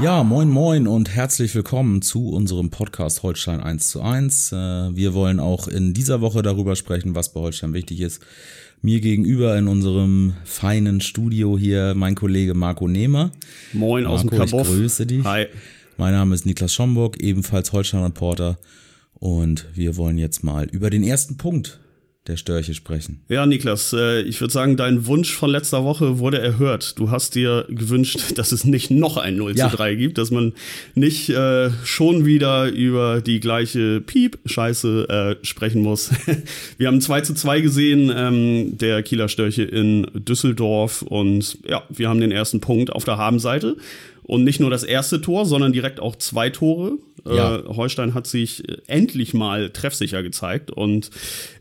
Ja, moin moin und herzlich willkommen zu unserem Podcast Holstein 1 zu 1. Äh, wir wollen auch in dieser Woche darüber sprechen, was bei Holstein wichtig ist. Mir gegenüber in unserem feinen Studio hier mein Kollege Marco Nehmer. Moin Marco, aus dem Kabuff. Ich grüße dich. Hi. Mein Name ist Niklas Schomburg, ebenfalls Holstein Reporter. Und wir wollen jetzt mal über den ersten Punkt der Störche sprechen. Ja, Niklas, äh, ich würde sagen, dein Wunsch von letzter Woche wurde erhört. Du hast dir gewünscht, dass es nicht noch ein 0 Ja. zu 3 gibt, dass man nicht äh, schon wieder über die gleiche Piep-Scheiße äh, sprechen muss. Wir haben 2 zu 2 gesehen, ähm, der Kieler Störche in Düsseldorf und ja, wir haben den ersten Punkt auf der Habenseite. Und nicht nur das erste Tor, sondern direkt auch zwei Tore. Ja. Äh, Holstein hat sich äh, endlich mal treffsicher gezeigt und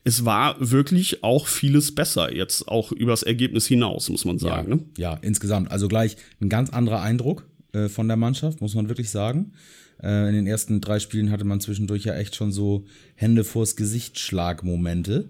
es war wirklich auch vieles besser, jetzt auch übers Ergebnis hinaus, muss man sagen. ja, Ne? ja, insgesamt. Also gleich ein ganz anderer Eindruck äh, von der Mannschaft, muss man wirklich sagen. Äh, in den ersten drei Spielen hatte man zwischendurch ja echt schon so Hände vors Gesicht Schlagmomente.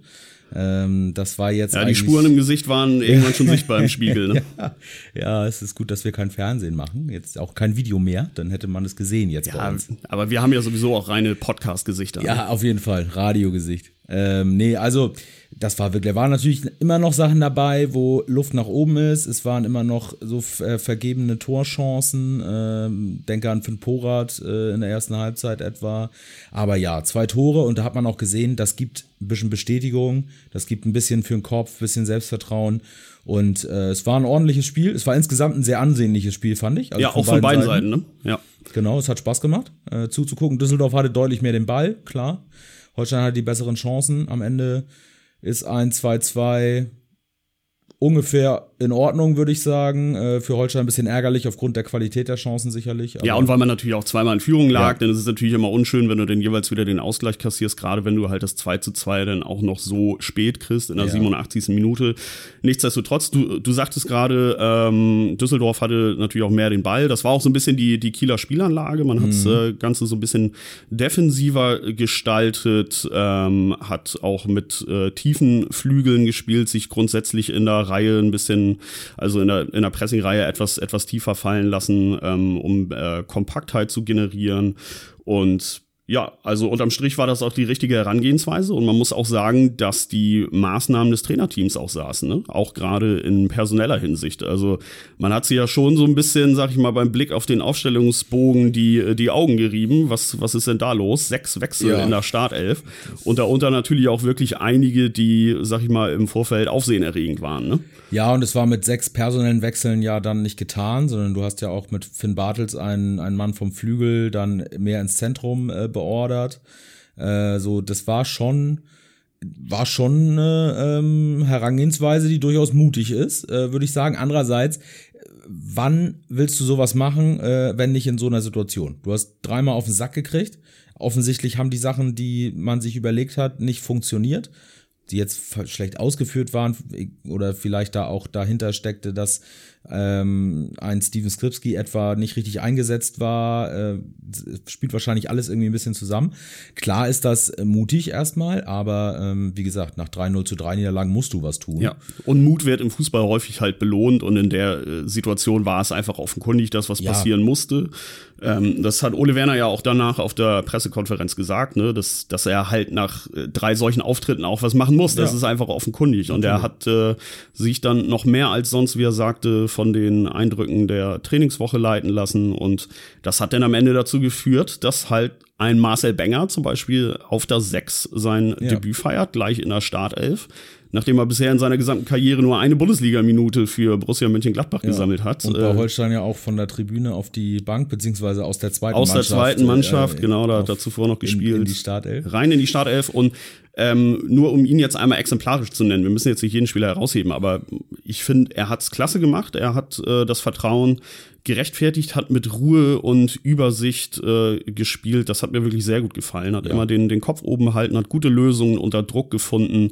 Ähm, das war jetzt Ja, die Spuren im Gesicht waren irgendwann schon sichtbar im Spiegel. Ne? ja, ja, es ist gut, dass wir kein Fernsehen machen. Jetzt auch kein Video mehr, dann hätte man es gesehen jetzt bei Ja, uns. aber wir haben ja sowieso auch reine Podcast-Gesichter. ne? Ja, auf jeden Fall. Radiogesicht. Ähm, nee, also das war wirklich, da waren natürlich immer noch Sachen dabei, wo Luft nach oben ist. Es waren immer noch so äh, vergebene Torchancen. Ähm, denke an Finn Porat äh, in der ersten Halbzeit etwa. Aber ja, zwei Tore und da hat man auch gesehen, das gibt ein bisschen Bestätigung, das gibt ein bisschen für den Kopf, ein bisschen Selbstvertrauen. Und äh, es war ein ordentliches Spiel. Es war insgesamt ein sehr ansehnliches Spiel, fand ich. Also ja auch von beiden Seiten. ne? Ja. Genau, es hat Spaß gemacht, äh, zuzugucken. Düsseldorf hatte deutlich mehr den Ball, klar. Holstein hatte die besseren Chancen. Am Ende ist ein 2-2 ungefähr in Ordnung, würde ich sagen. Äh, für Holstein ein bisschen ärgerlich aufgrund der Qualität der Chancen sicherlich. Ja, und weil man natürlich auch zweimal in Führung lag, Ja. denn es ist natürlich immer unschön, wenn du dann jeweils wieder den Ausgleich kassierst, gerade wenn du halt das 2 zu 2 dann auch noch so spät kriegst, in der Ja. 87. Minute. Nichtsdestotrotz, du, du sagtest gerade, ähm, Düsseldorf hatte natürlich auch mehr den Ball. Das war auch so ein bisschen die, die Kieler Spielanlage. Man hat das Mhm. äh, Ganze so ein bisschen defensiver gestaltet, ähm, hat auch mit äh, tiefen Flügeln gespielt, sich grundsätzlich in der Reihe ein bisschen, also in der, in der Pressing-Reihe etwas, etwas tiefer fallen lassen, ähm, um äh, Kompaktheit zu generieren. Und ja, also unterm Strich war das auch die richtige Herangehensweise und man muss auch sagen, dass die Maßnahmen des Trainerteams auch saßen, ne? auch gerade in personeller Hinsicht. Also man hat sie ja schon so ein bisschen, sag ich mal, beim Blick auf den Aufstellungsbogen die, die Augen gerieben. Was, was ist denn da los? Sechs Wechsel Ja. in der Startelf und darunter natürlich auch wirklich einige, die, sag ich mal, im Vorfeld aufsehenerregend waren. Ne? Ja, und es war mit sechs personellen Wechseln ja dann nicht getan, sondern du hast ja auch mit Finn Bartels einen, einen Mann vom Flügel dann mehr ins Zentrum äh, beordert. Äh, so, das war schon, war schon eine ähm, Herangehensweise, die durchaus mutig ist, äh, würde ich sagen. Andererseits, wann willst du sowas machen, äh, wenn nicht in so einer Situation? Du hast dreimal auf den Sack gekriegt. Offensichtlich haben die Sachen, die man sich überlegt hat, nicht funktioniert die jetzt schlecht ausgeführt waren oder vielleicht da auch dahinter steckte, dass ähm, ein Steven Skripski etwa nicht richtig eingesetzt war, äh, spielt wahrscheinlich alles irgendwie ein bisschen zusammen. Klar ist das mutig erstmal, aber ähm, wie gesagt, nach 3-0 zu 3 Niederlagen musst du was tun. Ja, und Mut wird im Fußball häufig halt belohnt und in der äh, Situation war es einfach offenkundig, dass was Ja. passieren musste. Ähm, das hat Ole Werner ja auch danach auf der Pressekonferenz gesagt, ne, dass, dass er halt nach äh, drei solchen Auftritten auch was machen muss. Das Ja. ist einfach offenkundig. Und er hat äh, sich dann noch mehr als sonst, wie er sagte, von den Eindrücken der Trainingswoche leiten lassen. Und das hat dann am Ende dazu geführt, dass halt ein Marcel Benger zum Beispiel auf der 6 sein Ja. Debüt feiert, gleich in der Startelf nachdem er bisher in seiner gesamten Karriere nur eine Bundesliga-Minute für Borussia Mönchengladbach Ja. gesammelt hat. Und bei Äh, Holstein ja auch von der Tribüne auf die Bank, beziehungsweise aus der zweiten aus der Mannschaft. zweiten Mannschaft, äh, genau, da hat er zuvor noch in, gespielt. in die Startelf. rein in die Startelf und ähm, nur um ihn jetzt einmal exemplarisch zu nennen, wir müssen jetzt nicht jeden Spieler herausheben, aber ich finde, er hat's klasse gemacht, er hat äh, das Vertrauen gerechtfertigt, hat mit Ruhe und Übersicht äh, gespielt, das hat mir wirklich sehr gut gefallen, hat Ja. immer den, den Kopf oben behalten, hat gute Lösungen unter Druck gefunden,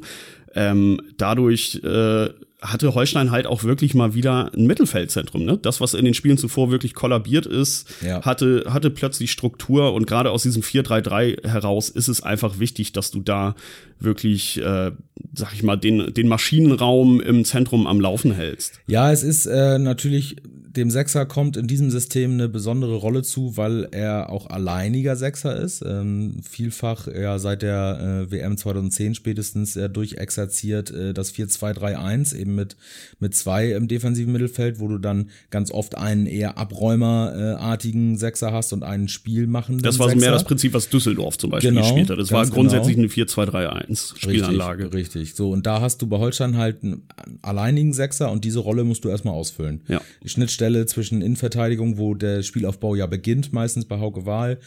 ähm, dadurch äh, hatte Holstein halt auch wirklich mal wieder ein Mittelfeldzentrum. Ne? Das, was in den Spielen zuvor wirklich kollabiert ist, Ja. hatte, hatte plötzlich Struktur und gerade aus diesem 4-3-3 heraus ist es einfach wichtig, dass du da wirklich, äh, sag ich mal, den, den Maschinenraum im Zentrum am Laufen hältst. Ja, es ist äh, natürlich, dem Sechser kommt in diesem System eine besondere Rolle zu, weil er auch alleiniger Sechser ist. Ähm, vielfach ja seit der äh, WM 2010 spätestens äh, durchexerziert äh, das 4-2-3-1 eben mit, mit zwei im defensiven Mittelfeld, wo du dann ganz oft einen eher Abräumerartigen Sechser hast und einen Spielmachenden Das war so mehr das Prinzip, was Düsseldorf zum Beispiel Genau, gespielt hat. Das war ganz grundsätzlich genau. eine 4-2-3-1 Spielanlage. Richtig, richtig. So, und da hast du bei Holstein halt einen alleinigen Sechser und diese Rolle musst du erstmal ausfüllen. Ja. Die Schnittstelle zwischen Innenverteidigung, wo der Spielaufbau ja beginnt, meistens bei Hauke Wahl,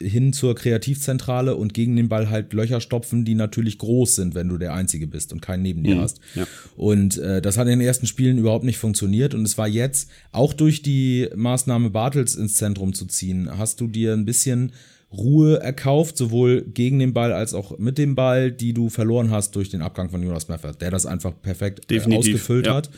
hin zur Kreativzentrale und gegen den Ball halt Löcher stopfen, die natürlich groß sind, wenn du der Einzige bist und keinen neben dir hast. ja. Und äh, das hat in den ersten Spielen überhaupt nicht funktioniert. Und es war jetzt, auch durch die Maßnahme Bartels ins Zentrum zu ziehen, hast du dir ein bisschen Ruhe erkauft, sowohl gegen den Ball als auch mit dem Ball, die du verloren hast durch den Abgang von Jonas Meffert, der das einfach perfekt äh, Definitiv, ausgefüllt ja. hat.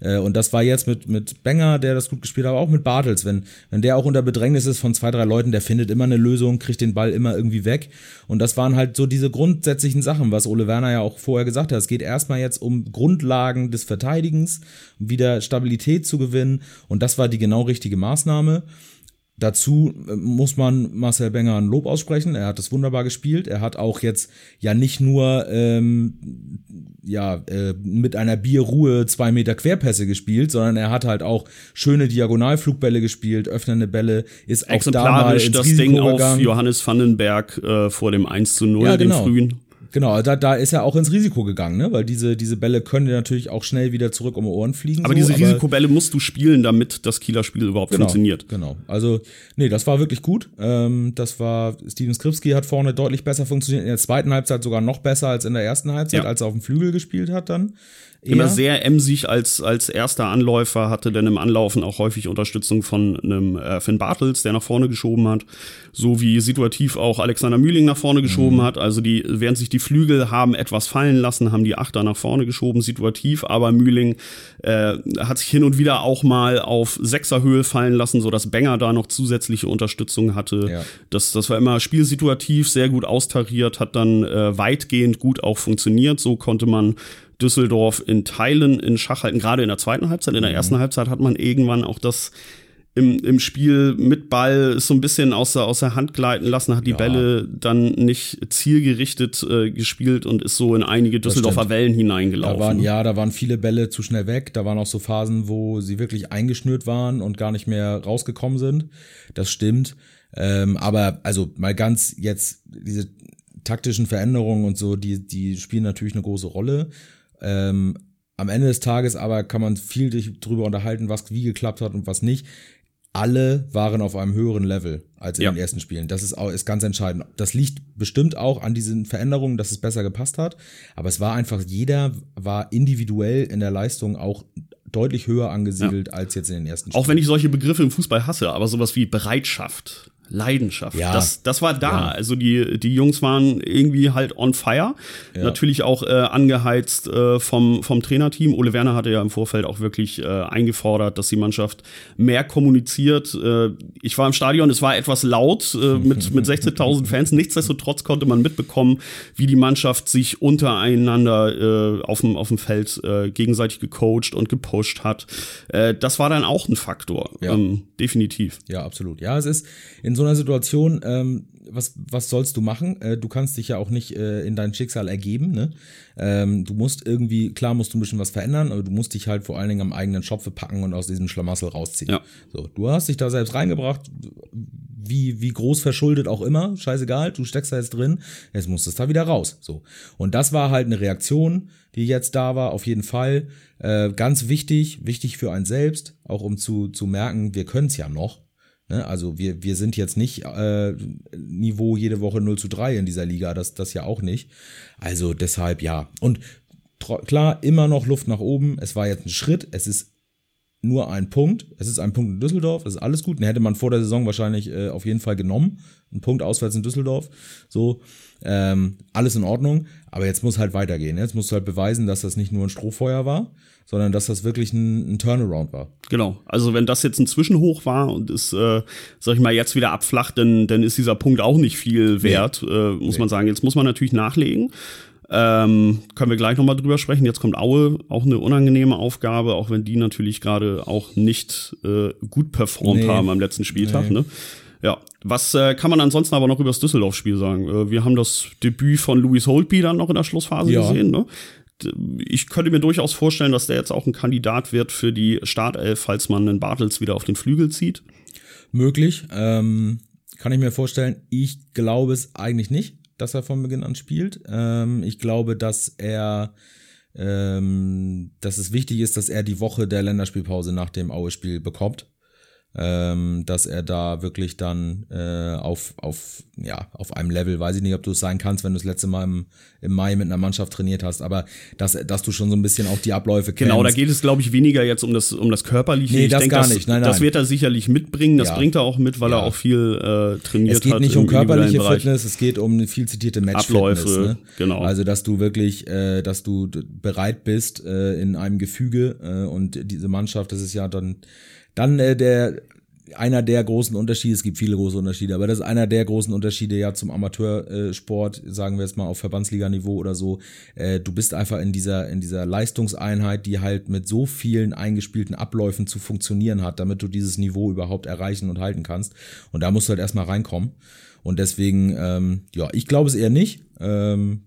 Äh, und das war jetzt mit, mit Benger, der das gut gespielt hat, aber auch mit Bartels. Wenn, wenn der auch unter Bedrängnis ist von zwei, drei Leuten, der findet immer eine Lösung, kriegt den Ball immer irgendwie weg. Und das waren halt so diese grundsätzlichen Sachen, was Ole Werner ja auch vorher gesagt hat. Es geht erstmal jetzt um Grundlagen des Verteidigens, um wieder Stabilität zu gewinnen. Und das war die genau richtige Maßnahme. Dazu äh, muss man Marcel Benger ein Lob aussprechen. Er hat es wunderbar gespielt. Er hat auch jetzt ja nicht nur ähm, ja äh, mit einer Bierruhe zwei Meter Querpässe gespielt, sondern er hat halt auch schöne Diagonalflugbälle gespielt, öffnende Bälle, ist auch da mal Exemplarisch ins das Risiko Ding auf gegangen. Johannes Vandenberg äh, vor dem 1 zu 0, Ja, dem genau. frühen. Genau, da, da ist er auch ins Risiko gegangen, ne? weil diese, diese Bälle können dir natürlich auch schnell wieder zurück um die Ohren fliegen. Aber so, diese Risikobälle musst du spielen, damit das Kieler Spiel überhaupt Genau, funktioniert. Genau. Also, nee, das war wirklich gut. Ähm, das war, Steven Skripski hat vorne deutlich besser funktioniert, in der zweiten Halbzeit sogar noch besser als in der ersten Halbzeit, Ja. als er auf dem Flügel gespielt hat dann. Immer Eher. sehr emsig als, als erster Anläufer, hatte dann im Anlaufen auch häufig Unterstützung von einem äh, Finn Bartels, der nach vorne geschoben hat, so wie situativ auch Alexander Mühling nach vorne geschoben Mhm. hat. Also die, während sich die Flügel haben etwas fallen lassen, haben die Achter nach vorne geschoben, situativ, aber Mühling äh, hat sich hin und wieder auch mal auf Sechserhöhe fallen lassen, so dass Benger da noch zusätzliche Unterstützung hatte. Ja. Das, das war immer spielsituativ, sehr gut austariert, hat dann äh, weitgehend gut auch funktioniert. So konnte man Düsseldorf in Teilen in Schach halten, gerade in der zweiten Halbzeit. In der ersten Halbzeit hat man irgendwann auch das im, im Spiel mit Ball so ein bisschen aus der, aus der Hand gleiten lassen, hat die Ja. Bälle dann nicht zielgerichtet äh, gespielt und ist so in einige Düsseldorfer. Wellen Da hineingelaufen. waren, ja, da waren viele Bälle zu schnell weg. Da waren auch so Phasen, wo sie wirklich eingeschnürt waren und gar nicht mehr rausgekommen sind. Das stimmt. Ähm, aber also mal ganz jetzt diese taktischen Veränderungen und so, die, die spielen natürlich eine große Rolle. Ähm, am Ende des Tages aber kann man viel dich drüber unterhalten, was wie geklappt hat und was nicht. Alle waren auf einem höheren Level als in Ja. den ersten Spielen. Das ist auch ist ganz entscheidend. Das liegt bestimmt auch an diesen Veränderungen, dass es besser gepasst hat. Aber es war einfach, jeder war individuell in der Leistung auch deutlich höher angesiedelt als jetzt in den ersten Auch wenn ich solche Begriffe im Fußball hasse, aber sowas wie Bereitschaft, Leidenschaft, Ja. das, das war da. Ja. Also die, die Jungs waren irgendwie halt on fire. Ja. Natürlich auch äh, angeheizt äh, vom, vom Trainerteam. Ole Werner hatte ja im Vorfeld auch wirklich äh, eingefordert, dass die Mannschaft mehr kommuniziert. Äh, ich war im Stadion, es war etwas laut äh, mit, mit 16.000 Fans. Nichtsdestotrotz konnte man mitbekommen, wie die Mannschaft sich untereinander äh, auf, dem, auf dem Feld äh, gegenseitig gecoacht und gepusht hat. Äh, das war dann auch ein Faktor. Ja. Ähm, definitiv. Ja, absolut. Ja, es ist in so einer Situation, ähm, was, was sollst du machen? Äh, du kannst dich ja auch nicht äh, in dein Schicksal ergeben. Ne? Ähm, du musst irgendwie, klar musst du ein bisschen was verändern, aber du musst dich halt vor allen Dingen am eigenen Schopfe packen und aus diesem Schlamassel rausziehen. Ja. So, du hast dich da selbst reingebracht. wie, wie groß verschuldet auch immer, scheißegal, du steckst da jetzt drin, jetzt musst du es da wieder raus. So. Und das war halt eine Reaktion, die jetzt da war, auf jeden Fall. Äh, ganz wichtig, wichtig für einen selbst, auch um zu, zu merken, wir können es ja noch. Ne? Also wir, wir sind jetzt nicht äh, Niveau jede Woche 0 zu 3 in dieser Liga, das, das ja auch nicht. Also deshalb ja. Und klar, immer noch Luft nach oben. Es war jetzt ein Schritt, es ist nur ein Punkt. Es ist ein Punkt in Düsseldorf, das ist alles gut. Den hätte man vor der Saison wahrscheinlich äh, auf jeden Fall genommen. Ein Punkt auswärts in Düsseldorf. So, ähm, alles in Ordnung. Aber jetzt muss halt weitergehen. Jetzt musst du halt beweisen, dass das nicht nur ein Strohfeuer war, sondern dass das wirklich ein, ein Turnaround war. Genau. Also wenn das jetzt ein Zwischenhoch war und es, äh, sag ich mal, jetzt wieder abflacht, dann, dann ist dieser Punkt auch nicht viel wert, nee. äh, muss nee. man sagen. Jetzt muss man natürlich nachlegen. Ähm, können wir gleich nochmal drüber sprechen. Jetzt kommt Aue, auch eine unangenehme Aufgabe, auch wenn die natürlich gerade auch nicht äh, gut performt nee. haben am letzten Spieltag. Ne? Ja, was äh, kann man ansonsten aber noch über das Düsseldorf-Spiel sagen? Äh, wir haben das Debüt von Louis Holtby dann noch in der Schlussphase ja. gesehen. Ne? Ich könnte mir durchaus vorstellen, dass der jetzt auch ein Kandidat wird für die Startelf, falls man den Bartels wieder auf den Flügel zieht. Möglich, ähm, kann ich mir vorstellen. Ich glaube es eigentlich nicht dass er von Beginn an spielt. Ähm, ich glaube, dass er, ähm, dass es wichtig ist, dass er die Woche der Länderspielpause nach dem Aue-Spiel bekommt ähm, dass er da wirklich dann äh, auf, auf, ja, auf einem Level, weiß ich nicht, ob du es sein kannst, wenn du das letzte Mal im, im Mai mit einer Mannschaft trainiert hast, aber dass, dass du schon so ein bisschen auch die Abläufe kennst. Genau, da geht es, glaube ich, weniger jetzt um das, um das Körperliche. Nee, ich das denk, gar das, nicht. Nein, nein. Das wird er sicherlich mitbringen, das ja. bringt er auch mit, weil ja. er auch viel äh, trainiert hat. Es geht hat nicht um körperliche Fitness, es geht um eine viel zitierte Match Abläufe, ne? genau. Also, dass du wirklich, äh, dass du bereit bist äh, in einem Gefüge äh, und diese Mannschaft, das ist ja dann dann äh, der einer der großen Unterschiede, es gibt viele große Unterschiede, aber das ist einer der großen Unterschiede ja zum Amateursport, sagen wir jetzt mal auf Verbandsliganiveau oder so. Äh, du bist einfach in dieser, in dieser Leistungseinheit, die halt mit so vielen eingespielten Abläufen zu funktionieren hat, damit du dieses Niveau überhaupt erreichen und halten kannst. Und da musst du halt erstmal reinkommen. Und deswegen, ähm, ja, ich glaube es eher nicht. Ähm,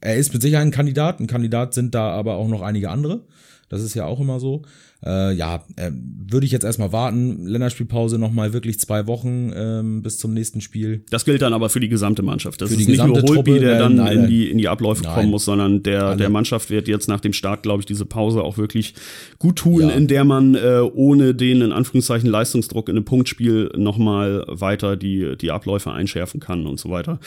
er ist mit Sicherheit ein Kandidat. Ein Kandidat sind da aber auch noch einige andere. Das ist ja auch immer so. Äh, ja, äh, würde ich jetzt erstmal warten. Länderspielpause nochmal wirklich zwei Wochen ähm, bis zum nächsten Spiel. Das gilt dann aber für die gesamte Mannschaft. Das für ist nicht nur Holby, der dann nein, in, die, in die Abläufe nein. kommen muss, sondern der, der Mannschaft wird jetzt nach dem Start, glaube ich, diese Pause auch wirklich gut tun, ja. in der man äh, ohne den in Anführungszeichen Leistungsdruck in einem Punktspiel nochmal weiter die, die Abläufe einschärfen kann und so weiter.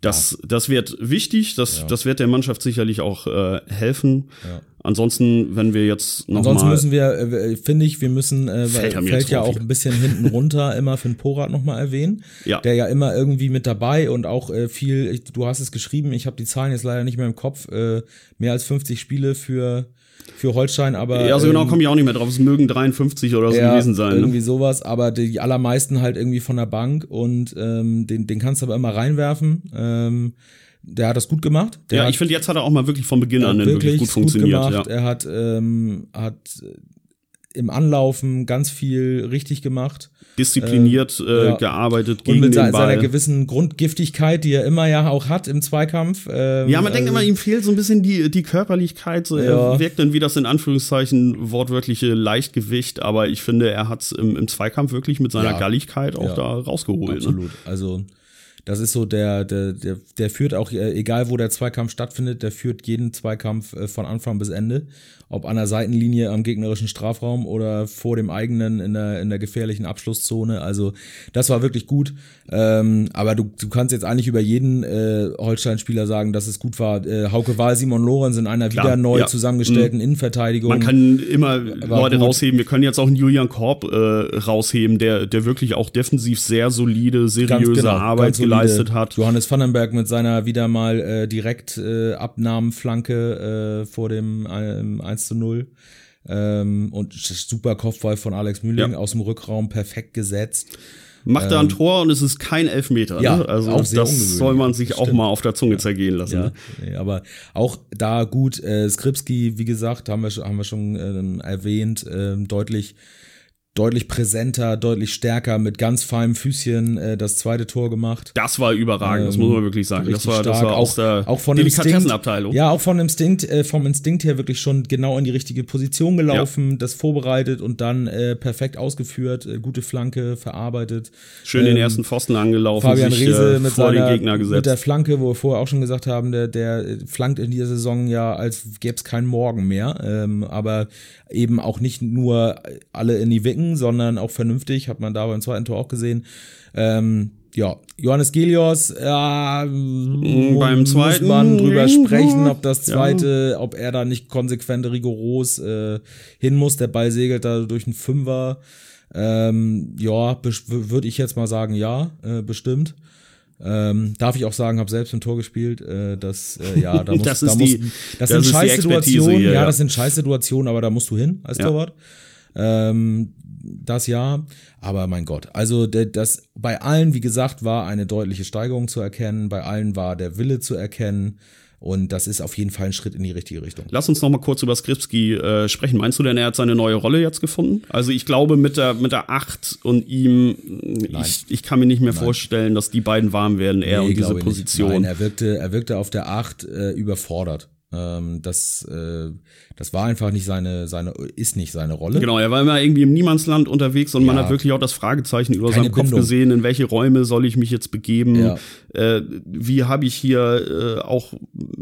Das, ja. das wird wichtig, das, ja. das wird der Mannschaft sicherlich auch äh, helfen. Ja. Ansonsten, wenn wir jetzt noch Ansonsten mal müssen wir, äh, finde ich, wir müssen, äh, fällt, fällt ja auch ein bisschen hinten runter, immer für den Porat nochmal erwähnen, ja. der ja immer irgendwie mit dabei und auch äh, viel, ich, du hast es geschrieben, ich habe die Zahlen jetzt leider nicht mehr im Kopf, äh, mehr als 50 Spiele für für Holstein, aber. Ja, so genau ähm, komme ich auch nicht mehr drauf. Es mögen 53 oder so ja, gewesen sein. Ne? Irgendwie ne? sowas, aber die allermeisten halt irgendwie von der Bank und ähm, den, den kannst du aber immer reinwerfen. Ähm, der hat das gut gemacht. Der ja, ich finde, jetzt hat er auch mal wirklich von Beginn an wirklich, wirklich gut funktioniert. Gut gemacht. Ja. Er hat, ähm, hat im Anlaufen ganz viel richtig gemacht. Diszipliniert äh, äh, ja. gearbeitet gegen Und mit den Ball. seiner gewissen Grundgiftigkeit, die er immer ja auch hat im Zweikampf. Ähm, ja, man also, denkt immer, ihm fehlt so ein bisschen die, die Körperlichkeit. So, ja. Er wirkt dann wie das in Anführungszeichen wortwörtliche Leichtgewicht, aber ich finde, er hat es im, im, Zweikampf wirklich mit seiner ja. Galligkeit auch da rausgeholt. Ne? Absolut. Ne? Also das ist so, der, der, der, der führt auch, äh, egal wo der Zweikampf stattfindet, der führt jeden Zweikampf äh, von Anfang bis Ende. Ob an der Seitenlinie am gegnerischen Strafraum oder vor dem eigenen in der, in der gefährlichen Abschlusszone. Also das war wirklich gut. Ähm, aber du, du kannst jetzt eigentlich über jeden äh, Holstein-Spieler sagen, dass es gut war. Äh, Hauke Wahl, Simon Lorenz in einer Klar, wieder neu ja. zusammengestellten mhm. Innenverteidigung. Man kann immer Leute gut. rausheben. Wir können jetzt auch einen Julian Korb äh, rausheben, der, der wirklich auch defensiv sehr solide, seriöse genau, Arbeit geleistet hat. Johannes Vandenberg mit seiner wieder mal äh, direkt äh, Abnahmenflanke äh, vor dem äh, 1 zu 0. Ähm, und super Kopfball von Alex Mühling ja. aus dem Rückraum, perfekt gesetzt. Macht da ein ähm, Tor und es ist kein Elfmeter. Ja, ne? Also das soll man sich Stimmt. auch mal auf der Zunge ja. zergehen lassen. Ja, ne? nee, aber auch da gut, äh, Skripski, wie gesagt, haben wir, haben wir schon äh, erwähnt, äh, deutlich deutlich präsenter, deutlich stärker, mit ganz feinem Füßchen äh, das zweite Tor gemacht. Das war überragend, ähm, das muss man wirklich sagen. Das war, das war aus der auch von Delikatessenabteilung. Ja, auch von Instinkt, äh, vom Instinkt her wirklich schon genau in die richtige Position gelaufen, ja. das vorbereitet und dann äh, perfekt ausgeführt, äh, gute Flanke verarbeitet. Schön ähm, den ersten Pfosten angelaufen, Fabian sich, Rehse äh, mit vor seiner, den Gegner gesetzt. Mit der Flanke, wo wir vorher auch schon gesagt haben, der, der flankt in dieser Saison ja, als gäbe es keinen Morgen mehr. Ähm, aber eben auch nicht nur alle in die Wicken, sondern auch vernünftig, hat man da beim zweiten Tor auch gesehen. Ähm, ja, Johannes Gelios, ja, mm, beim zweiten muss man drüber sprechen, ob das zweite, ja. ob er da nicht konsequent rigoros äh, hin muss. Der Ball segelt da durch einen Fünfer. Ähm, ja, würde ich jetzt mal sagen, ja, äh, bestimmt. Ähm, darf ich auch sagen, habe selbst ein Tor gespielt. Äh, das, äh, ja, da muss, das da muss, die, das, das sind. Expertise hier, ja, ja. das sind Scheißsituationen, aber da musst du hin als Ja. Torwart. Ähm, das ja, aber mein Gott, also das bei allen, wie gesagt, war eine deutliche Steigerung zu erkennen. Bei allen war der Wille zu erkennen. Und das ist auf jeden Fall ein Schritt in die richtige Richtung. Lass uns noch mal kurz über Skripski äh, sprechen. Meinst du denn, er hat seine neue Rolle jetzt gefunden? Also ich glaube, mit der, mit der Acht und ihm, ich, ich kann mir nicht mehr vorstellen, dass die beiden warm werden, er Nee, und diese. Position. Nein, er wirkte, er wirkte auf der Acht äh, überfordert. Ähm, das, äh, das war einfach nicht seine, seine, ist nicht seine Rolle. Genau, er war immer irgendwie im Niemandsland unterwegs und man Ja. hat wirklich auch das Fragezeichen über Keine seinem Kopf Bindung. gesehen, in welche Räume soll ich mich jetzt begeben? Ja. Äh, wie habe ich hier äh, auch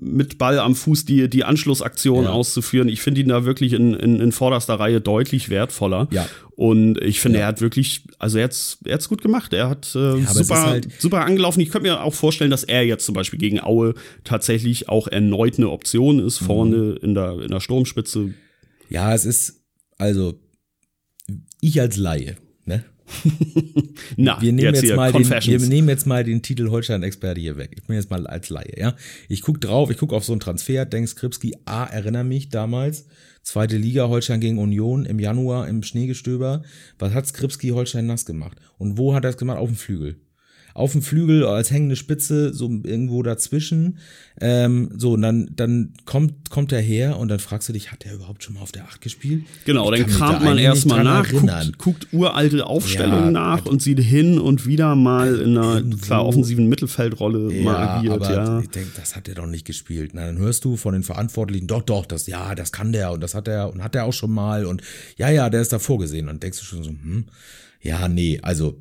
mit Ball am Fuß die, die Anschlussaktion Ja. auszuführen? Ich finde ihn da wirklich in, in, in vorderster Reihe deutlich wertvoller. Ja. Und ich finde, Ja. er hat wirklich, also er hat's, er hat's gut gemacht. Er hat äh, es super, halt- super angelaufen. Ich könnte mir auch vorstellen, dass er jetzt zum Beispiel gegen Aue tatsächlich auch erneut eine Option Mhm. ist, vorne in der, in der Sturmspitze. Ja, es ist, also, ich als Laie, ne? Na, Wir nehmen jetzt, hier, mal den, wir nehmen jetzt mal den Titel Holstein-Experte hier weg. Ich bin jetzt mal als Laie, ja. Ich guck drauf, ich guck auf so einen Transfer, denk Skripski, ah, erinnere mich damals, zweite Liga, Holstein gegen Union im Januar im Schneegestöber. Was hat Skripski Holstein nass gemacht? Und wo hat er es gemacht? Auf dem Flügel. Auf dem Flügel als hängende Spitze, so irgendwo dazwischen. Ähm, so, und dann, dann kommt, kommt er her und dann fragst du dich, hat er überhaupt schon mal auf der Acht gespielt? Genau, dann kramt man erstmal nach, guckt, guckt uralte Aufstellungen Ja, nach und sieht hin und wieder mal in einer klar offensiven Mittelfeldrolle mal agiert, aber ja. ich denke, das hat er doch nicht gespielt. Na, dann hörst du von den Verantwortlichen, doch, doch, das, ja, das kann der und das hat er und hat er auch schon mal und ja, ja, der ist da vorgesehen. Und denkst du schon so, hm, ja, nee, also,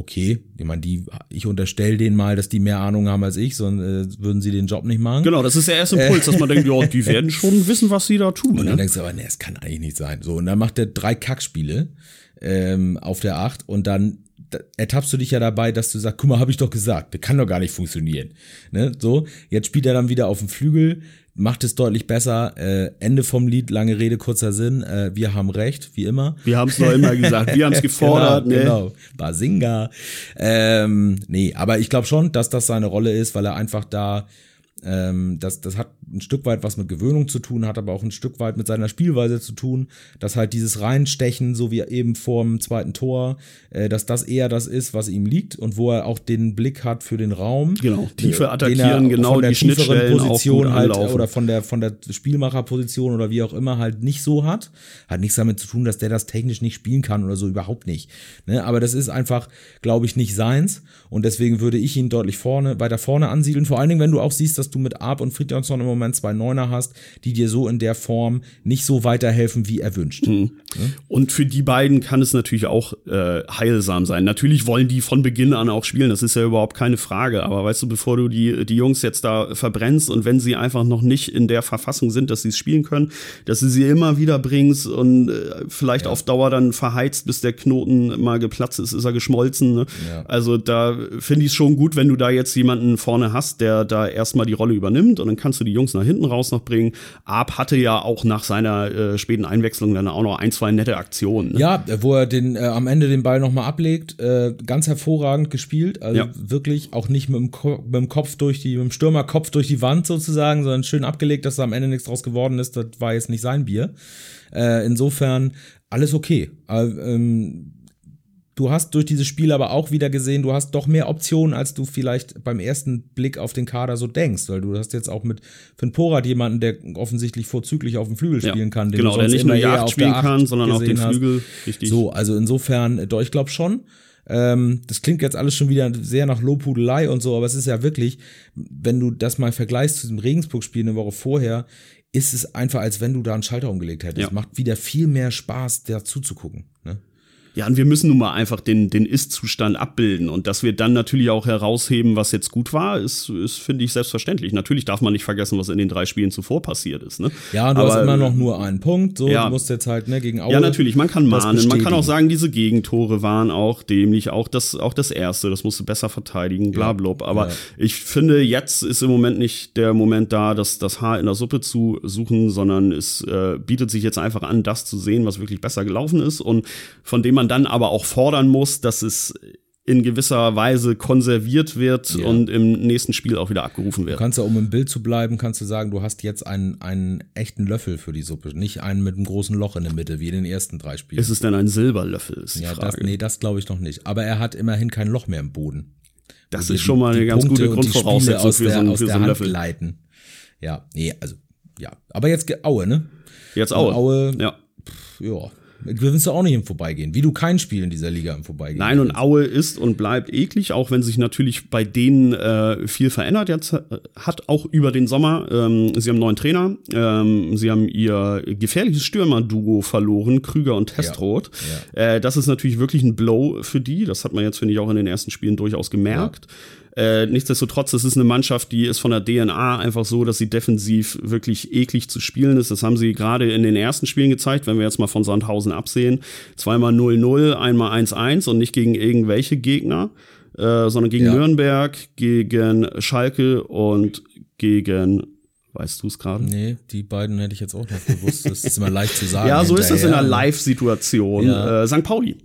okay, ich meine, die, ich unterstelle denen mal, dass die mehr Ahnung haben als ich, sonst äh, würden sie den Job nicht machen. Genau, das ist der erste Impuls, dass man denkt, ja, die werden schon wissen, was sie da tun. Und dann Ne? denkst du aber, nee, das kann eigentlich nicht sein. So, und dann macht er drei Kackspiele ähm, auf der Acht und dann da- ertappst du dich ja dabei, dass du sagst, guck mal, habe ich doch gesagt, das kann doch gar nicht funktionieren. Ne? So, jetzt spielt er dann wieder auf dem Flügel, macht es deutlich besser. Äh, Ende vom Lied, lange Rede, kurzer Sinn. Äh, wir haben recht, wie immer. Wir haben es doch immer gesagt, wir haben es gefordert. genau, ne? genau. Basinga. Ähm, nee, aber ich glaube schon, dass das seine Rolle ist, weil er einfach da, ähm, das, das hat ein Stück weit was mit Gewöhnung zu tun, hat aber auch ein Stück weit mit seiner Spielweise zu tun, dass halt dieses Reinstechen, so wie eben vorm zweiten Tor, äh, dass das eher das ist, was ihm liegt und wo er auch den Blick hat für den Raum. Genau, tiefe er attackieren, genau von der die tieferen Position halt oder von der von der Spielmacherposition oder wie auch immer halt nicht so hat. Hat nichts damit zu tun, dass der das technisch nicht spielen kann oder so überhaupt nicht. Ne? Aber das ist einfach, glaube ich, nicht seins und deswegen würde ich ihn deutlich vorne weiter vorne ansiedeln. Vor allen Dingen, wenn du auch siehst, dass du mit Arp und Friedrichsson im Moment zwei Neuner hast, die dir so in der Form nicht so weiterhelfen, wie erwünscht. Mhm. Und für die beiden kann es natürlich auch äh, heilsam sein. Natürlich wollen die von Beginn an auch spielen, das ist ja überhaupt keine Frage. Aber weißt du, bevor du die, die Jungs jetzt da verbrennst und wenn sie einfach noch nicht in der Verfassung sind, dass sie es spielen können, dass du sie immer wieder bringst und äh, vielleicht auf Dauer dann verheizt, bis der Knoten mal geplatzt ist, ist er geschmolzen. Ne? Ja. Also da finde ich es schon gut, wenn du da jetzt jemanden vorne hast, der da erstmal die Rolle übernimmt und dann kannst du die Jungs nach hinten raus noch bringen. Arp hatte ja auch nach seiner äh, späten Einwechslung dann auch noch ein, zwei nette Aktionen. Ne? Ja, wo er den äh, am Ende den Ball nochmal ablegt, äh, ganz hervorragend gespielt. Also Ja. wirklich auch nicht mit dem, Ko mit dem Kopf durch die, mit dem Stürmerkopf durch die Wand sozusagen, sondern schön abgelegt, dass da am Ende nichts draus geworden ist. Das war jetzt nicht sein Bier. Äh, insofern alles okay. Äh, ähm, du hast durch dieses Spiel aber auch wieder gesehen, du hast doch mehr Optionen, als du vielleicht beim ersten Blick auf den Kader so denkst, weil du hast jetzt auch mit Finn Porat jemanden, der offensichtlich vorzüglich auf dem Flügel spielen ja, kann, den genau, der nicht nur die Acht spielen kann, sondern auch den Flügel. Richtig. So, also insofern, doch, ich glaube schon. Ähm, das klingt jetzt alles schon wieder sehr nach Lobhudelei und so, aber es ist ja wirklich, wenn du das mal vergleichst zu dem Regensburg-Spiel eine Woche vorher, ist es einfach, als wenn du da einen Schalter umgelegt hättest. Ja. Macht wieder viel mehr Spaß, da zuzugucken. Ne? Ja, und wir müssen nun mal einfach den, den Ist-Zustand abbilden. Und dass wir dann natürlich auch herausheben, was jetzt gut war, ist, ist finde ich, selbstverständlich. Natürlich darf man nicht vergessen, was in den drei Spielen zuvor passiert ist. Ne? Ja, du Aber, hast immer noch nur einen Punkt. So, ja, du musst jetzt halt ne, gegen Aue. Ja, natürlich. Man kann mahnen. Man kann auch sagen, diese Gegentore waren auch dämlich. Auch das, auch das erste, das musst du besser verteidigen, blablub. Aber ja. ich finde, jetzt ist im Moment nicht der Moment da, das, das Haar in der Suppe zu suchen, sondern es äh, bietet sich jetzt einfach an, das zu sehen, was wirklich besser gelaufen ist und von dem man dann aber auch fordern muss, dass es in gewisser Weise konserviert wird ja. und im nächsten Spiel auch wieder abgerufen wird. Du kannst ja, um im Bild zu bleiben, kannst du sagen, du hast jetzt einen, einen echten Löffel für die Suppe, nicht einen mit einem großen Loch in der Mitte, wie in den ersten drei Spielen. Ist es denn ein Silberlöffel, ist die ja, Frage. Das, nee, das glaube ich noch nicht. Aber er hat immerhin kein Loch mehr im Boden. Das ist schon mal eine ganz Punkte gute Grundvoraussetzung für, der, so, einen, für so einen Löffel. Leiten. Ja, nee, also, ja. Aber jetzt Aue, ne? Jetzt Aue. Aue, ja. Pff, ja, gewinnst du auch nicht im Vorbeigehen, wie du kein Spiel in dieser Liga im Vorbeigehen. Nein, und Aue ist und bleibt eklig, auch wenn sich natürlich bei denen äh, viel verändert jetzt äh, hat, auch über den Sommer. Ähm, sie haben einen neuen Trainer, ähm, sie haben ihr gefährliches Stürmer-Duo verloren, Krüger und Testroth. Ja, ja. Äh, das ist natürlich wirklich ein Blow für die, das hat man jetzt, finde ich, auch in den ersten Spielen durchaus gemerkt. Ja. Äh, nichtsdestotrotz, es ist eine Mannschaft, die ist von der DNA einfach so, dass sie defensiv wirklich eklig zu spielen ist. Das haben sie gerade in den ersten Spielen gezeigt, wenn wir jetzt mal von Sandhausen absehen. Zweimal 0-0, einmal 1-1 und nicht gegen irgendwelche Gegner, äh, sondern gegen ja. Nürnberg, gegen Schalke und gegen Weißt du es gerade? Nee, die beiden hätte ich jetzt auch noch gewusst. Das ist immer leicht zu sagen. ja, so ist es in einer Live-Situation. Ja. Äh, St. Pauli.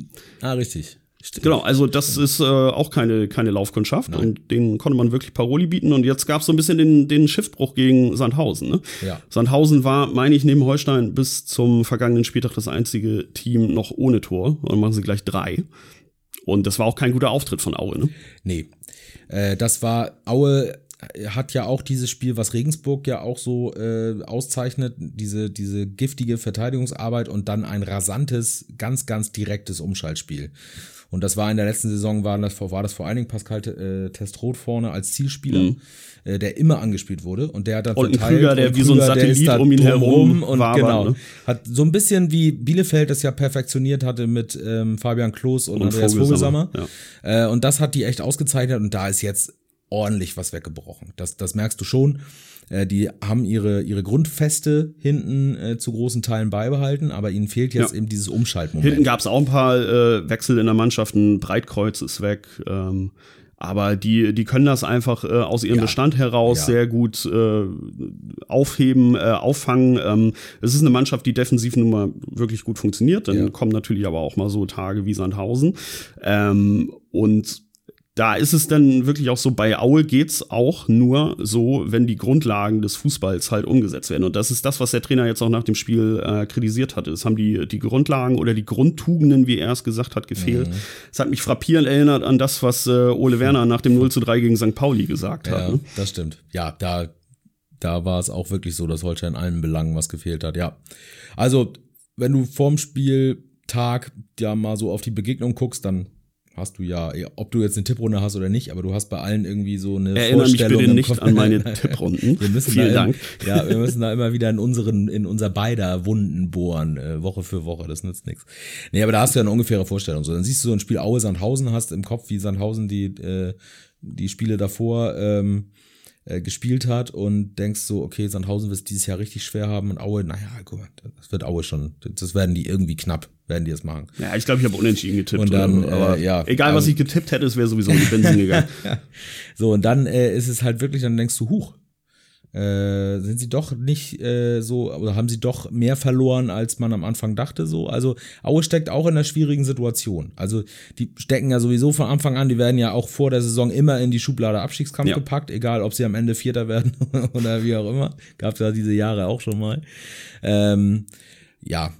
Ah, richtig. Genau, also das ist äh, auch keine, keine Laufkundschaft Nein. und den konnte man wirklich Paroli bieten und jetzt gab es so ein bisschen den, den Schiffbruch gegen Sandhausen. Ne? Ja. Sandhausen war, meine ich, neben Holstein bis zum vergangenen Spieltag das einzige Team noch ohne Tor und dann machen sie gleich drei. Und das war auch kein guter Auftritt von Aue, ne? Nee. Äh, das war, Aue hat ja auch dieses Spiel, was Regensburg ja auch so äh, auszeichnet, diese, diese giftige Verteidigungsarbeit und dann ein rasantes, ganz, ganz direktes Umschaltspiel. Und das war in der letzten Saison, war das, war das vor allen Dingen Pascal äh, Testroth vorne als Zielspieler, mhm. äh, der immer angespielt wurde. Und der hat dann und verteilt. Krüger, der und wie Krüger, so ein Satellit um ihn herum und war genau. Ne? Hat so ein bisschen wie Bielefeld das ja perfektioniert hatte mit ähm, Fabian Klos und, und Andreas Vogelsammer. Vogelsammer. Ja. Äh, und das hat die echt ausgezeichnet und da ist jetzt ordentlich was weggebrochen. Das, das merkst du schon. Äh, die haben ihre, ihre Grundfeste hinten äh, zu großen Teilen beibehalten, aber ihnen fehlt jetzt ja. eben dieses Umschaltmoment. Hinten gab es auch ein paar äh, Wechsel in der Mannschaft. Ein Breitkreuz ist weg. Ähm, aber die, die können das einfach äh, aus ihrem ja. Bestand heraus ja. sehr gut äh, aufheben, äh, auffangen. Ähm, es ist eine Mannschaft, die defensiv nun mal wirklich gut funktioniert. Dann ja. kommen natürlich aber auch mal so Tage wie Sandhausen. Ähm, und da ist es dann wirklich auch so, bei Aue geht's auch nur so, wenn die Grundlagen des Fußballs halt umgesetzt werden. Und das ist das, was der Trainer jetzt auch nach dem Spiel äh, kritisiert hatte. Es haben die, die Grundlagen oder die Grundtugenden, wie er es gesagt hat, gefehlt. Mhm. Es hat mich frappierend erinnert an das, was äh, Ole Werner nach dem 0 zu 3 gegen St. Pauli gesagt ja, hat. Ne? Das stimmt. Ja, da, da war es auch wirklich so, dass Holstein in allen Belangen was gefehlt hat. Ja. Also, wenn du vorm Spieltag ja mal so auf die Begegnung guckst, dann hast du ja, ob du jetzt eine Tipprunde hast oder nicht, aber du hast bei allen irgendwie so eine Erinnere Vorstellung mich bitte nicht an meine Tipprunden. wir müssen Vielen Dank. Im, ja, wir müssen da immer wieder in unseren, in unser beider Wunden bohren, äh, Woche für Woche, das nützt nichts. Nee, aber da hast du ja eine ungefähre Vorstellung. So, dann siehst du so ein Spiel Aue Sandhausen, hast im Kopf, wie Sandhausen die, äh, die Spiele davor ähm, äh, gespielt hat und denkst so, okay, Sandhausen wird es dieses Jahr richtig schwer haben und Aue, naja, guck mal, das wird Aue schon, das werden die irgendwie knapp, werden die es machen. Ja, ich glaube, ich habe unentschieden getippt. Und dann, oder, aber äh, ja, egal, was ich getippt hätte, es wäre sowieso in die Benzin gegangen. so, und dann äh, ist es halt wirklich, dann denkst du, huch, äh, sind sie doch nicht äh, so, oder haben sie doch mehr verloren, als man am Anfang dachte so. Also Aue steckt auch in einer schwierigen Situation. Also die stecken ja sowieso von Anfang an, die werden ja auch vor der Saison immer in die Schublade Abstiegskampf ja. gepackt, egal ob sie am Ende Vierter werden oder wie auch immer. Gab es ja diese Jahre auch schon mal. Ähm, ja,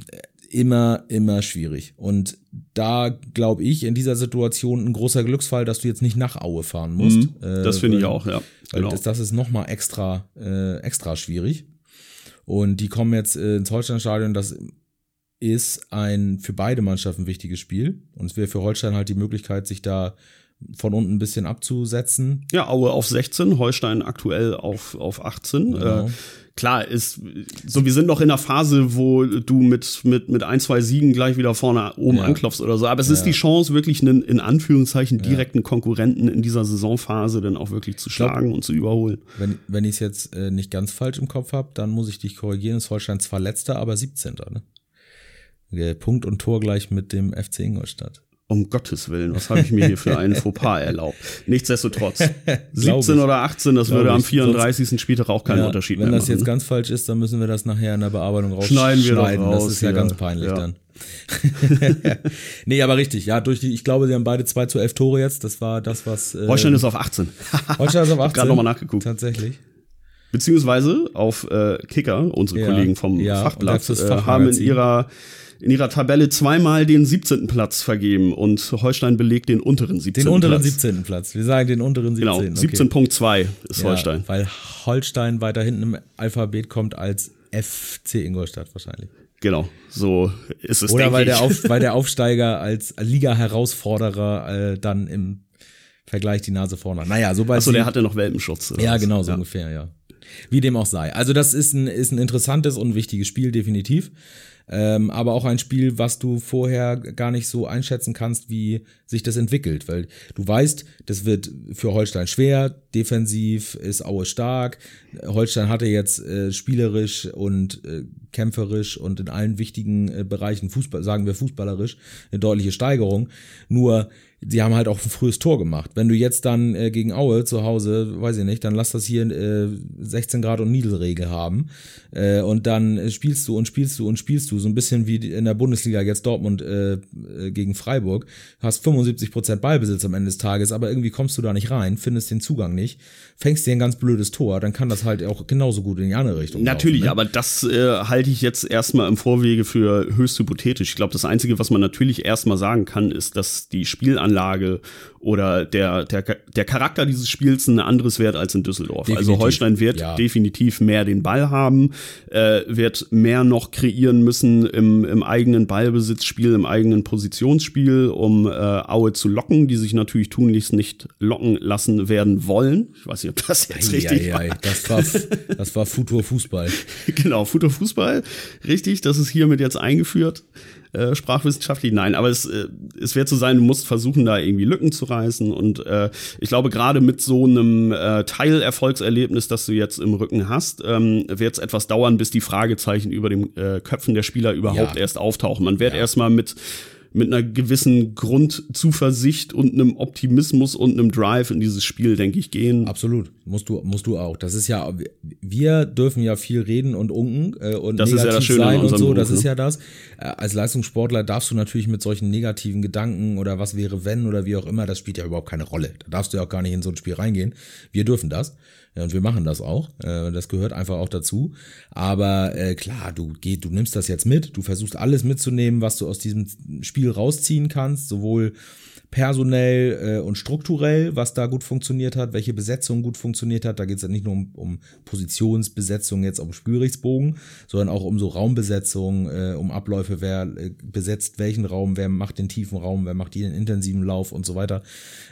immer, immer schwierig. Und da glaube ich in dieser Situation ein großer Glücksfall, dass du jetzt nicht nach Aue fahren musst. Mhm, das finde ich auch, ja. Genau. das, das ist nochmal extra, äh, extra schwierig. Und die kommen jetzt äh, ins Holsteinstadion. Das ist ein für beide Mannschaften wichtiges Spiel. Und es wäre für Holstein halt die Möglichkeit, sich da von unten ein bisschen abzusetzen. Ja, Aue auf 16, Holstein aktuell auf, auf 18. Genau. Äh, klar ist, so wir sind noch in der Phase, wo du mit, mit, mit ein, zwei Siegen gleich wieder vorne oben ja. anklopfst oder so. Aber es ja. ist die Chance, wirklich einen, in Anführungszeichen, direkten Konkurrenten in dieser Saisonphase dann auch wirklich zu schlagen glaub, und zu überholen. Wenn, wenn ich es jetzt äh, nicht ganz falsch im Kopf habe, dann muss ich dich korrigieren, ist Holstein zwar letzter, aber 17. Ne? Punkt und Tor gleich mit dem FC Ingolstadt. Um Gottes Willen, was habe ich mir hier für einen Fauxpas erlaubt? Nichtsdestotrotz, 17 oder 18, das würde am 34. Sonst, Spieltag auch keinen ja, Unterschied machen. Wenn das jetzt ganz falsch ist, dann müssen wir das nachher in der Bearbeitung rausschneiden. Schneiden wir doch raus, Das ist ja, ja ganz peinlich ja. dann. nee, aber richtig, ja, durch die, ich glaube, sie haben beide 2 zu 11 Tore jetzt. Das war das, was. Äh, Holstein ist auf 18. Holstein ist auf 18. Gerade nochmal nachgeguckt. Tatsächlich. Beziehungsweise auf äh, Kicker, unsere Kollegen vom Fachblatt, äh, haben in ihrer in ihrer Tabelle zweimal den 17. Platz vergeben und Holstein belegt den unteren 17. Den unteren Platz. 17. Platz. Wir sagen den unteren 17. Genau, 17.2 okay. ist ja, Holstein. Weil Holstein weiter hinten im Alphabet kommt als FC Ingolstadt wahrscheinlich. Genau, so ist es. Oder weil der, Auf, weil der Aufsteiger als Liga-Herausforderer äh, dann im Vergleich die Nase vorne hat. Naja, sobald. Achso, der hatte noch Welpenschutz. ja, was? genau, so ja. ungefähr, ja. Wie dem auch sei. Also, das ist ein, ist ein interessantes und wichtiges Spiel, definitiv ähm, aber auch ein Spiel, was du vorher gar nicht so einschätzen kannst, wie sich das entwickelt, weil du weißt, das wird für Holstein schwer, defensiv ist Aue stark, Holstein hatte jetzt äh, spielerisch und äh, kämpferisch und in allen wichtigen äh, Bereichen, Fußball, sagen wir fußballerisch, eine deutliche Steigerung, nur sie haben halt auch ein frühes Tor gemacht. Wenn du jetzt dann äh, gegen Aue zu Hause, weiß ich nicht, dann lass das hier äh, 16 Grad und Niedelregel haben. Äh, und dann spielst du und spielst du und spielst du, so ein bisschen wie in der Bundesliga jetzt Dortmund äh, äh gegen Freiburg, hast 75 Prozent Ballbesitz am Ende des Tages, aber irgendwie kommst du da nicht rein, findest den Zugang nicht, fängst dir ein ganz blödes Tor, dann kann das halt auch genauso gut in die andere Richtung Natürlich, laufen, ne? aber das äh, halte ich jetzt erstmal im Vorwege für höchst hypothetisch. Ich glaube, das Einzige, was man natürlich erstmal sagen kann, ist, dass die Spielanlage oder der, der, der Charakter dieses Spiels ein anderes Wert als in Düsseldorf. Also definitiv. Also Holstein wird ja. definitiv mehr den Ball haben, äh, wird mehr noch kreieren müssen im, im eigenen Ballbesitzspiel, im eigenen Positionsspiel, um äh, Aue zu locken, die sich natürlich tunlichst nicht locken lassen werden wollen. Ich weiß nicht, ob das jetzt ei, richtig ei, ei. war. Das war, das war Futur Fußball. genau, Futur Fußball. Richtig, das ist hiermit jetzt eingeführt. Äh, sprachwissenschaftlich nein, aber es, äh, es wird so sein, du musst versuchen, da irgendwie Lücken zu reißen. Und äh, ich glaube, gerade mit so einem äh, Teilerfolgserlebnis, das du jetzt im Rücken hast, ähm, wird es etwas dauern, bis die Fragezeichen über den äh, Köpfen der Spieler überhaupt ja. erst auftauchen. Man wird ja. erstmal mit mit einer gewissen Grundzuversicht und einem Optimismus und einem Drive in dieses Spiel, denke ich, gehen. Absolut. Musst du, musst du auch. Das ist ja, wir dürfen ja viel reden und unken äh, und das negativ ist ja das sein und so. Beruf, das ne? ist ja das. Äh, als Leistungssportler darfst du natürlich mit solchen negativen Gedanken oder was wäre wenn oder wie auch immer, das spielt ja überhaupt keine Rolle. Da darfst du ja auch gar nicht in so ein Spiel reingehen. Wir dürfen das. Und wir machen das auch. Äh, das gehört einfach auch dazu. Aber äh, klar, du geh, du nimmst das jetzt mit, du versuchst alles mitzunehmen, was du aus diesem Spiel rausziehen kannst, sowohl personell äh, und strukturell, was da gut funktioniert hat, welche Besetzung gut funktioniert hat. Da geht es ja nicht nur um, um Positionsbesetzung jetzt auf dem Spielrechtsbogen, sondern auch um so Raumbesetzung, äh, um Abläufe, wer äh, besetzt welchen Raum, wer macht den tiefen Raum, wer macht den intensiven Lauf und so weiter.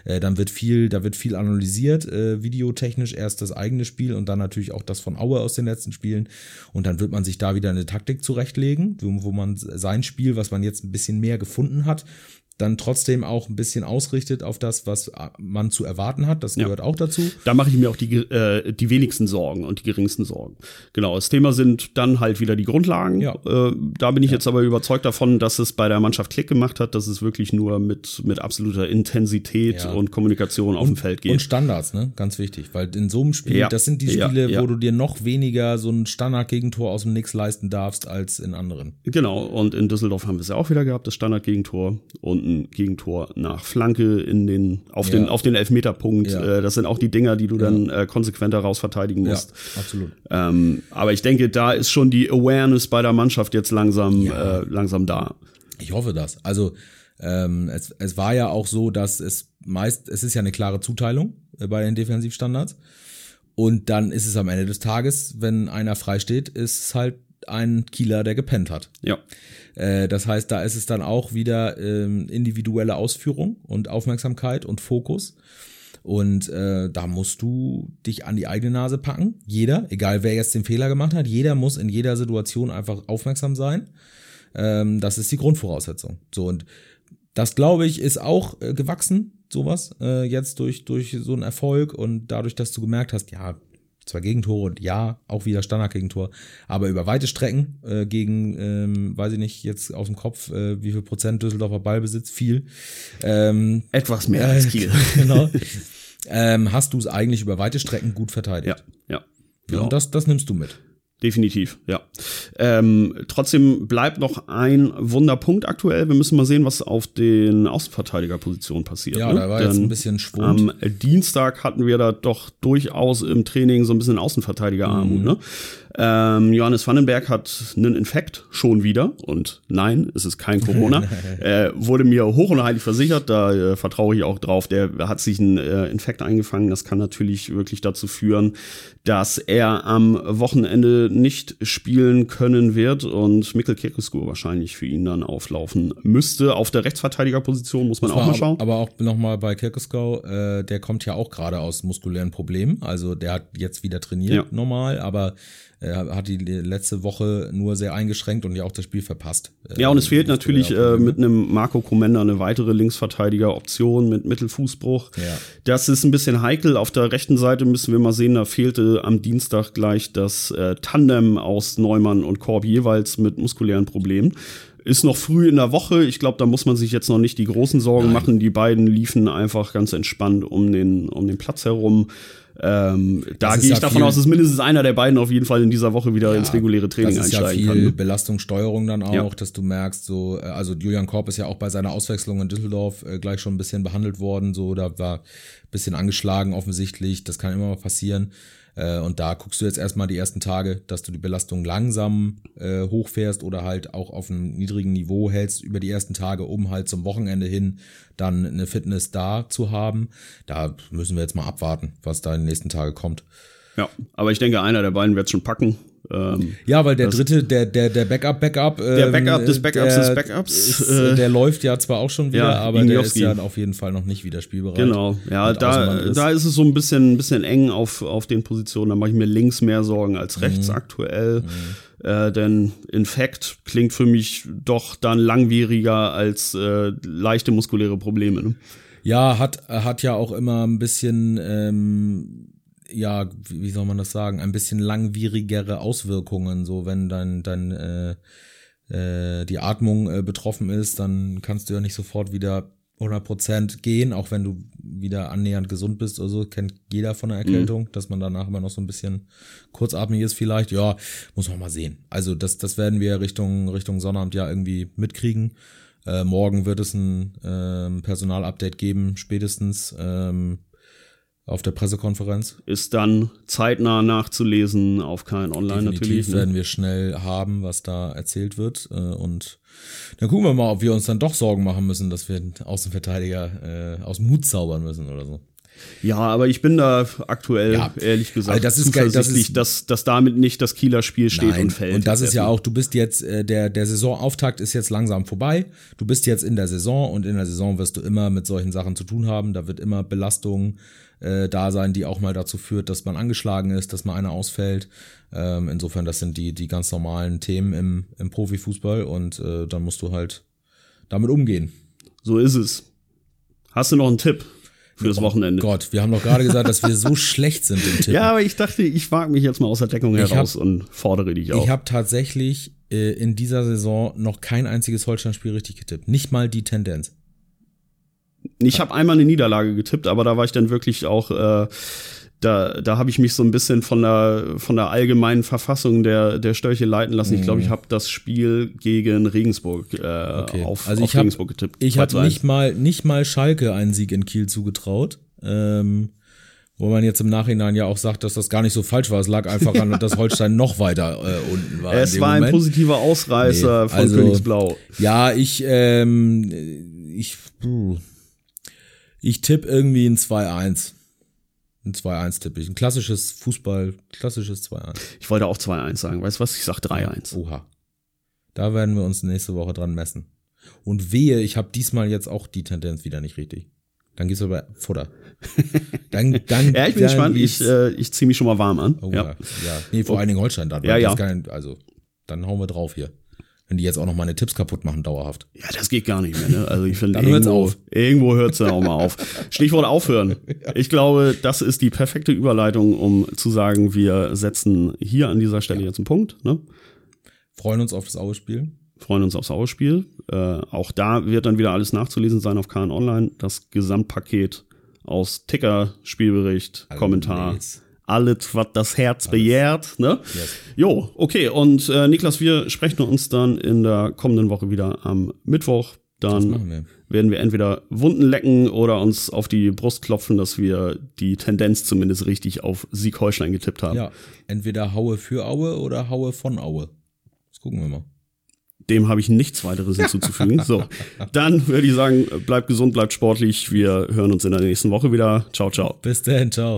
Äh, dann wird viel, da wird viel analysiert, äh, videotechnisch erst das eigene Spiel und dann natürlich auch das von Aue aus den letzten Spielen. Und dann wird man sich da wieder eine Taktik zurechtlegen, wo, wo man sein Spiel, was man jetzt ein bisschen mehr gefunden hat, dann trotzdem auch ein bisschen ausrichtet auf das, was man zu erwarten hat. Das gehört ja. auch dazu. Da mache ich mir auch die, äh, die wenigsten Sorgen und die geringsten Sorgen. Genau, das Thema sind dann halt wieder die Grundlagen. Ja. Äh, da bin ich ja. jetzt aber überzeugt davon, dass es bei der Mannschaft Klick gemacht hat, dass es wirklich nur mit, mit absoluter Intensität und Kommunikation auf und, dem Feld geht. Und Standards, ne? Ganz wichtig, weil in so einem Spiel, das sind die Spiele, wo du dir noch weniger so ein Standard-Gegentor aus dem Nix leisten darfst als in anderen. Genau, und in Düsseldorf haben wir es ja auch wieder gehabt, das Standard-Gegentor und ein Gegentor nach nach Flanke in den, auf ja. den, auf den Elfmeterpunkt. Ja. Äh, das sind auch die Dinger, die du dann äh, konsequenter raus verteidigen musst. Ja, absolut. Ähm, aber ich denke, da ist schon die Awareness bei der Mannschaft jetzt langsam, äh, langsam da. Ich hoffe das. Also, ähm, es, es war ja auch so, dass es meist, es ist ja eine klare Zuteilung äh, bei den Defensivstandards. Und dann ist es am Ende des Tages, wenn einer frei steht, ist es halt ein Kieler, der gepennt hat. Ja. Äh, das heißt, da ist es dann auch wieder ähm, individuelle Ausführung und Aufmerksamkeit und Fokus. Und äh, da musst du dich an die eigene Nase packen. Jeder, egal wer jetzt den Fehler gemacht hat, jeder muss in jeder Situation einfach aufmerksam sein. Ähm, das ist die Grundvoraussetzung. So und das glaube ich ist auch äh, gewachsen, sowas äh, jetzt durch durch so einen Erfolg und dadurch, dass du gemerkt hast, ja zwei Gegentore und ja, auch wieder Standardgegentor, aber über weite Strecken äh, gegen, ähm, weiß ich nicht, jetzt aus dem Kopf, äh, wie viel Prozent Düsseldorfer Ballbesitz, viel. Ähm, Etwas mehr als Kiel. genau. ähm, hast du es eigentlich über weite Strecken gut verteidigt. Ja, ja. Genau. Und das, das nimmst du mit. Definitiv, ja. Ähm, trotzdem bleibt noch ein Wunderpunkt aktuell. Wir müssen mal sehen, was auf den Außenverteidigerpositionen passiert. Ja, ne? da war Denn jetzt ein bisschen Schwund. Am Dienstag hatten wir da doch durchaus im Training so ein bisschen Außenverteidigerarmut. Mhm. Ne? Ähm, Johannes Vandenberg hat einen Infekt schon wieder und nein, es ist kein Corona. äh, wurde mir hoch und heilig versichert, da äh, vertraue ich auch drauf. Der hat sich einen äh, Infekt eingefangen. Das kann natürlich wirklich dazu führen, dass er am Wochenende nicht spielen können wird und Mikkel Kirkeskur wahrscheinlich für ihn dann auflaufen müsste. Auf der Rechtsverteidigerposition muss man auch mal schauen. Aber auch nochmal bei Kirkeskau, äh, der kommt ja auch gerade aus muskulären Problemen. Also der hat jetzt wieder trainiert ja. normal, aber er hat die letzte Woche nur sehr eingeschränkt und ja auch das Spiel verpasst. Ja, und es fehlt natürlich äh, mit einem Marco Comenda eine weitere Linksverteidiger-Option mit Mittelfußbruch. Ja. Das ist ein bisschen heikel. Auf der rechten Seite müssen wir mal sehen, da fehlte am Dienstag gleich das äh, Tandem aus Neumann und Korb jeweils mit muskulären Problemen. Ist noch früh in der Woche. Ich glaube, da muss man sich jetzt noch nicht die großen Sorgen Nein. machen. Die beiden liefen einfach ganz entspannt um den, um den Platz herum. Ähm, da gehe ich ja davon aus, dass mindestens einer der beiden auf jeden Fall in dieser Woche wieder ja, ins reguläre Training einsteigen kann. Das ist ja viel kann. Belastungssteuerung dann auch, ja. dass du merkst, so, äh, also Julian Korb ist ja auch bei seiner Auswechslung in Düsseldorf äh, gleich schon ein bisschen behandelt worden, so, da war ein bisschen angeschlagen offensichtlich, das kann immer mal passieren. Äh, und da guckst du jetzt erstmal die ersten Tage, dass du die Belastung langsam äh, hochfährst oder halt auch auf einem niedrigen Niveau hältst über die ersten Tage, um halt zum Wochenende hin dann eine Fitness da zu haben. Da müssen wir jetzt mal abwarten, was da in den nächsten Tagen kommt. Ja, aber ich denke, einer der beiden wird schon packen. Ähm, ja, weil der dritte, der, der, der Backup, Backup. Ähm, der Backup des Backups des Backups. Ist, äh, der läuft ja zwar auch schon wieder, ja, aber der ist ja auf jeden Fall noch nicht wieder spielbereit. Genau, ja, da, ist. da ist es so ein bisschen, ein bisschen eng auf, auf den Positionen. Da mache ich mir links mehr Sorgen als rechts mhm. aktuell. Mhm. Äh, denn Infekt klingt für mich doch dann langwieriger als äh, leichte muskuläre Probleme. Ne? Ja, hat, hat ja auch immer ein bisschen ähm, ja, wie soll man das sagen, ein bisschen langwierigere Auswirkungen. So, wenn dein, dein äh, äh, die Atmung äh, betroffen ist, dann kannst du ja nicht sofort wieder 100% gehen, auch wenn du wieder annähernd gesund bist oder so, kennt jeder von der Erkältung, mhm. dass man danach immer noch so ein bisschen kurzatmig ist vielleicht. Ja, muss man mal sehen. Also das, das werden wir Richtung, Richtung Sonnabend ja irgendwie mitkriegen. Äh, morgen wird es ein äh, Personalupdate geben, spätestens. Ähm, auf der Pressekonferenz. Ist dann zeitnah nachzulesen auf kein Online Definitiv natürlich. Ne? werden wir schnell haben, was da erzählt wird. Äh, und dann gucken wir mal, ob wir uns dann doch Sorgen machen müssen, dass wir den Außenverteidiger äh, aus dem Hut zaubern müssen oder so. Ja, aber ich bin da aktuell, ja, ehrlich gesagt, also das ist zuversichtlich, das ist, dass, dass damit nicht das Kieler Spiel steht nein, und fällt. Und das ist ja auch, du bist jetzt, äh, der, der Saisonauftakt ist jetzt langsam vorbei. Du bist jetzt in der Saison und in der Saison wirst du immer mit solchen Sachen zu tun haben. Da wird immer Belastung äh, da sein, die auch mal dazu führt, dass man angeschlagen ist, dass mal einer ausfällt. Ähm, insofern, das sind die, die ganz normalen Themen im, im Profifußball und äh, dann musst du halt damit umgehen. So ist es. Hast du noch einen Tipp? fürs oh Wochenende. Gott, wir haben doch gerade gesagt, dass wir so schlecht sind im Tippen. Ja, aber ich dachte, ich wage mich jetzt mal aus der Deckung heraus hab, und fordere dich auf. Ich habe tatsächlich äh, in dieser Saison noch kein einziges Holstein-Spiel richtig getippt. Nicht mal die Tendenz. Ich habe einmal eine Niederlage getippt, aber da war ich dann wirklich auch äh, da, da habe ich mich so ein bisschen von der, von der allgemeinen Verfassung der, der Störche leiten lassen. Ich glaube, ich habe das Spiel gegen Regensburg äh, okay. auf, also auf hab, Regensburg getippt. Ich habe nicht mal, nicht mal Schalke einen Sieg in Kiel zugetraut. Ähm, wo man jetzt im Nachhinein ja auch sagt, dass das gar nicht so falsch war. Es lag einfach an, dass Holstein noch weiter äh, unten war. Es war Moment. ein positiver Ausreißer nee, von also, Königsblau. Ja, ich, ähm, ich, ich tippe irgendwie ein 2-1. Ein 2-1 tippe ich. Ein klassisches Fußball, klassisches 2-1. Ich wollte auch 2-1 sagen. Weißt du was? Ich sag 3-1. Oha. Da werden wir uns nächste Woche dran messen. Und wehe, ich habe diesmal jetzt auch die Tendenz wieder nicht richtig. Dann gehst du aber Futter. Dann, dann, ja, ich bin gespannt. Ich, äh, ich ziehe mich schon mal warm an. Oh, ja. ja. Nee, vor oh. allen Dingen Holstein dann. Ja, ja. Kein, also, dann hauen wir drauf hier. Wenn die jetzt auch noch meine Tipps kaputt machen, dauerhaft. Ja, das geht gar nicht mehr. Ne? Also ich finde, irgendwo, irgendwo hört es ja auch mal auf. Stichwort aufhören. Ich glaube, das ist die perfekte Überleitung, um zu sagen, wir setzen hier an dieser Stelle ja. jetzt einen Punkt. Ne? Freuen uns auf das Aue-Spiel freuen uns aufs Ausspiel. Äh, auch da wird dann wieder alles nachzulesen sein auf KN Online. Das Gesamtpaket aus Ticker, Spielbericht, alles Kommentar. Alles, was das Herz alles. begehrt. Ne? Yes. Jo, okay. Und äh, Niklas, wir sprechen uns dann in der kommenden Woche wieder am Mittwoch. Dann wir. werden wir entweder Wunden lecken oder uns auf die Brust klopfen, dass wir die Tendenz zumindest richtig auf Sieg Heuschlein getippt haben. Ja, entweder Haue für Aue oder Haue von Aue. Das gucken wir mal. Dem habe ich nichts weiteres hinzuzufügen. so, dann würde ich sagen, bleibt gesund, bleibt sportlich. Wir hören uns in der nächsten Woche wieder. Ciao, ciao. Bis dann, ciao.